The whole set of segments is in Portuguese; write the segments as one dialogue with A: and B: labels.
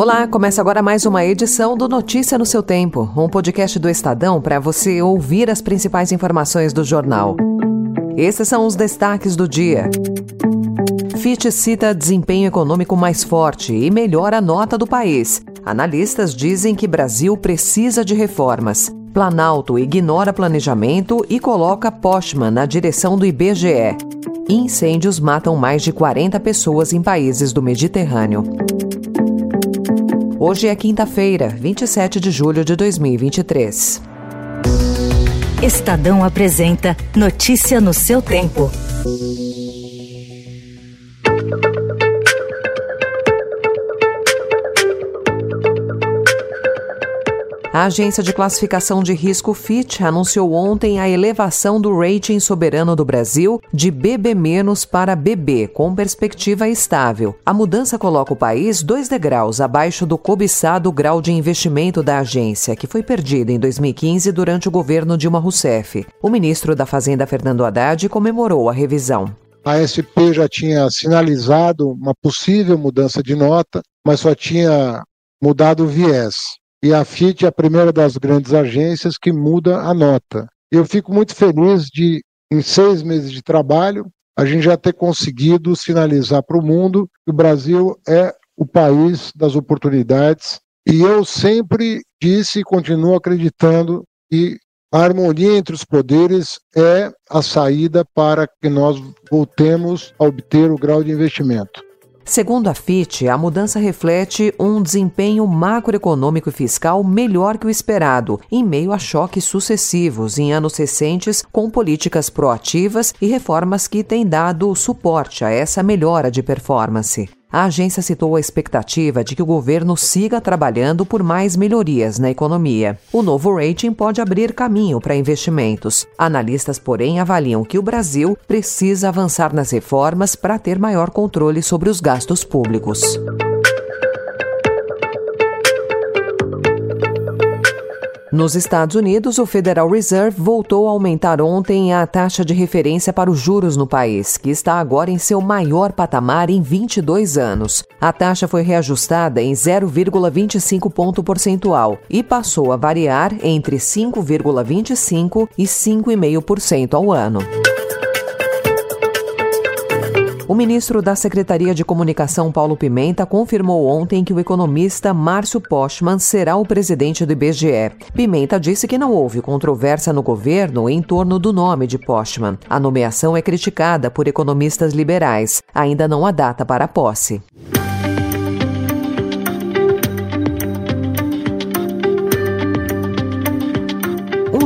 A: Olá, começa agora mais uma edição do Notícia no seu Tempo, um podcast do Estadão para você ouvir as principais informações do jornal. Esses são os destaques do dia. Fitch cita desempenho econômico mais forte e melhora a nota do país. Analistas dizem que Brasil precisa de reformas. Planalto ignora planejamento e coloca Postman na direção do IBGE. Incêndios matam mais de 40 pessoas em países do Mediterrâneo. Hoje é quinta-feira, 27 de julho de 2023.
B: Estadão apresenta Notícia no seu tempo.
A: A agência de classificação de risco Fitch anunciou ontem a elevação do rating soberano do Brasil de BB- para BB, com perspectiva estável. A mudança coloca o país dois degraus abaixo do cobiçado grau de investimento da agência, que foi perdido em 2015 durante o governo Dilma Rousseff. O ministro da Fazenda, Fernando Haddad, comemorou a revisão.
C: A SP já tinha sinalizado uma possível mudança de nota, mas só tinha mudado o viés e a FIT é a primeira das grandes agências que muda a nota. Eu fico muito feliz de, em seis meses de trabalho, a gente já ter conseguido sinalizar para o mundo que o Brasil é o país das oportunidades. E eu sempre disse e continuo acreditando que a harmonia entre os poderes é a saída para que nós voltemos a obter o grau de investimento.
A: Segundo a FIT, a mudança reflete um desempenho macroeconômico e fiscal melhor que o esperado, em meio a choques sucessivos em anos recentes, com políticas proativas e reformas que têm dado suporte a essa melhora de performance. A agência citou a expectativa de que o governo siga trabalhando por mais melhorias na economia. O novo rating pode abrir caminho para investimentos. Analistas, porém, avaliam que o Brasil precisa avançar nas reformas para ter maior controle sobre os gastos públicos. Nos Estados Unidos, o Federal Reserve voltou a aumentar ontem a taxa de referência para os juros no país, que está agora em seu maior patamar em 22 anos. A taxa foi reajustada em 0,25 ponto percentual e passou a variar entre 5,25 e 5,5% ao ano. O ministro da Secretaria de Comunicação, Paulo Pimenta, confirmou ontem que o economista Márcio Postman será o presidente do IBGE. Pimenta disse que não houve controvérsia no governo em torno do nome de Postman. A nomeação é criticada por economistas liberais. Ainda não há data para a posse.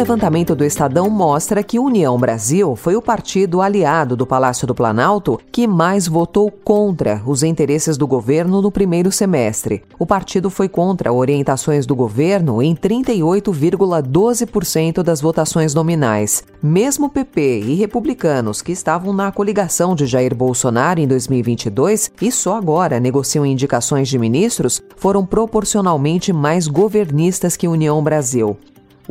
A: Levantamento do Estadão mostra que União Brasil foi o partido aliado do Palácio do Planalto que mais votou contra os interesses do governo no primeiro semestre. O partido foi contra orientações do governo em 38,12% das votações nominais. Mesmo PP e republicanos que estavam na coligação de Jair Bolsonaro em 2022 e só agora negociam indicações de ministros, foram proporcionalmente mais governistas que União Brasil.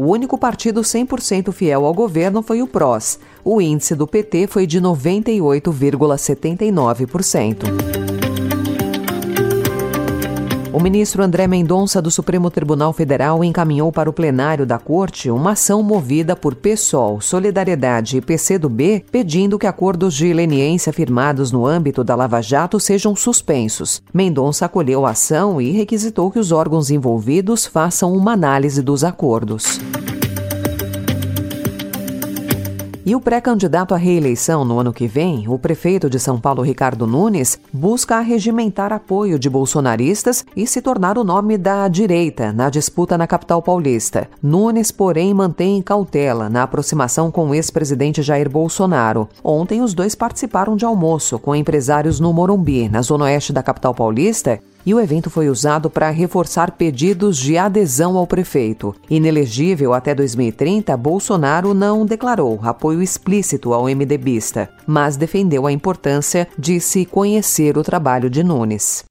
A: O único partido 100% fiel ao governo foi o PROS. O índice do PT foi de 98,79%. O ministro André Mendonça do Supremo Tribunal Federal encaminhou para o plenário da Corte uma ação movida por PSOL, Solidariedade e PCdoB, pedindo que acordos de leniência firmados no âmbito da Lava Jato sejam suspensos. Mendonça acolheu a ação e requisitou que os órgãos envolvidos façam uma análise dos acordos. E o pré-candidato à reeleição no ano que vem, o prefeito de São Paulo, Ricardo Nunes, busca arregimentar apoio de bolsonaristas e se tornar o nome da direita na disputa na capital paulista. Nunes, porém, mantém cautela na aproximação com o ex-presidente Jair Bolsonaro. Ontem, os dois participaram de almoço com empresários no Morumbi, na zona oeste da capital paulista, e o evento foi usado para reforçar pedidos de adesão ao prefeito. Inelegível até 2030, Bolsonaro não declarou apoio explícito ao MDBista, mas defendeu a importância de se conhecer o trabalho de Nunes.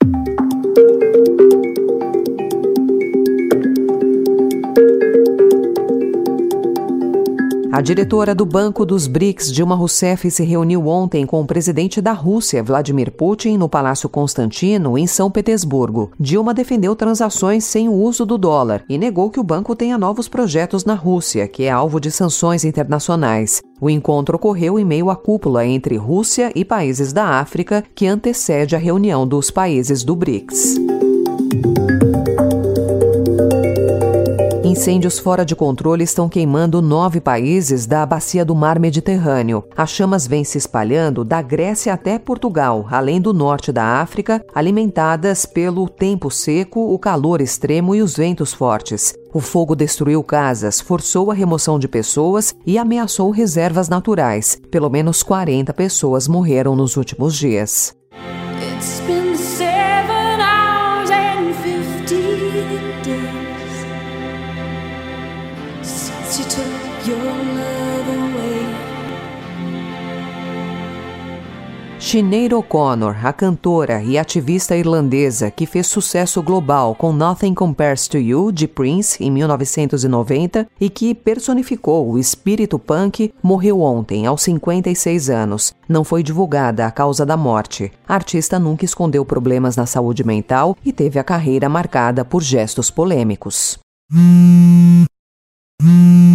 A: A diretora do Banco dos BRICS, Dilma Rousseff, se reuniu ontem com o presidente da Rússia, Vladimir Putin, no Palácio Constantino, em São Petersburgo. Dilma defendeu transações sem o uso do dólar e negou que o banco tenha novos projetos na Rússia, que é alvo de sanções internacionais. O encontro ocorreu em meio à cúpula entre Rússia e países da África, que antecede a reunião dos países do BRICS. Incêndios fora de controle estão queimando nove países da bacia do Mar Mediterrâneo. As chamas vêm se espalhando da Grécia até Portugal, além do norte da África, alimentadas pelo tempo seco, o calor extremo e os ventos fortes. O fogo destruiu casas, forçou a remoção de pessoas e ameaçou reservas naturais. Pelo menos 40 pessoas morreram nos últimos dias. Sinead O'Connor, a cantora e ativista irlandesa que fez sucesso global com Nothing Compares to You, de Prince, em 1990, e que personificou o espírito punk, morreu ontem, aos 56 anos. Não foi divulgada a causa da morte. A artista nunca escondeu problemas na saúde mental e teve a carreira marcada por gestos polêmicos. O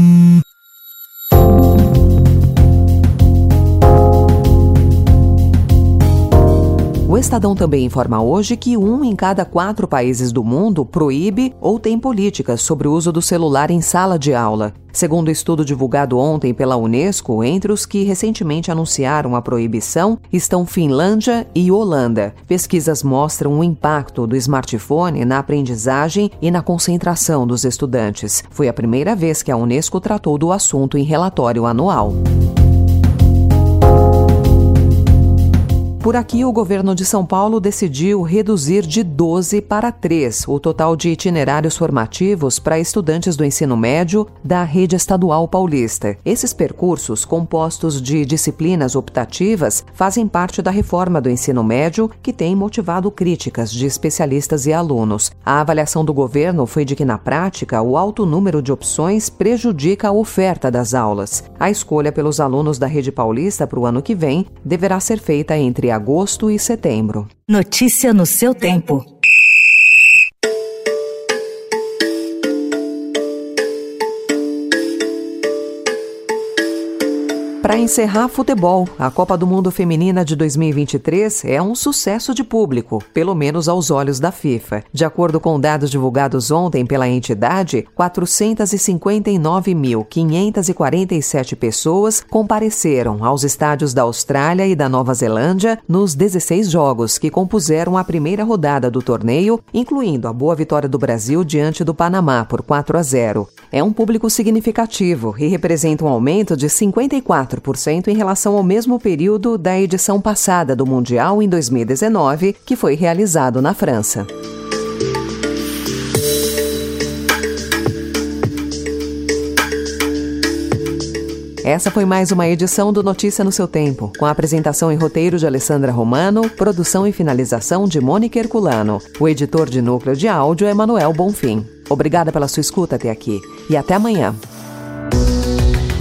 A: Estadão também informa hoje que um em cada quatro países do mundo proíbe ou tem políticas sobre o uso do celular em sala de aula. Segundo estudo divulgado ontem pela Unesco, entre os que recentemente anunciaram a proibição estão Finlândia e Holanda. Pesquisas mostram o impacto do smartphone na aprendizagem e na concentração dos estudantes. Foi a primeira vez que a Unesco tratou do assunto em relatório anual. Por aqui, o governo de São Paulo decidiu reduzir de 12 para 3 o total de itinerários formativos para estudantes do ensino médio da rede estadual paulista. Esses percursos, compostos de disciplinas optativas, fazem parte da reforma do ensino médio, que tem motivado críticas de especialistas e alunos. A avaliação do governo foi de que, na prática, o alto número de opções prejudica a oferta das aulas. A escolha pelos alunos da rede paulista para o ano que vem deverá ser feita entre agosto e setembro.
B: Notícia no seu tempo.
A: Para encerrar futebol, a Copa do Mundo Feminina de 2023 é um sucesso de público, pelo menos aos olhos da FIFA. De acordo com dados divulgados ontem pela entidade, 459.547 pessoas compareceram aos estádios da Austrália e da Nova Zelândia nos 16 jogos que compuseram a primeira rodada do torneio, incluindo a boa vitória do Brasil diante do Panamá por 4 a 0. É um público significativo e representa um aumento de 54 4% em relação ao mesmo período da edição passada do Mundial em 2019, que foi realizado na França. Essa foi mais uma edição do Notícia no seu tempo, com a apresentação e roteiro de Alessandra Romano, produção e finalização de Mônica Herculano. O editor de núcleo de áudio é Manuel Bonfim. Obrigada pela sua escuta até aqui e até amanhã.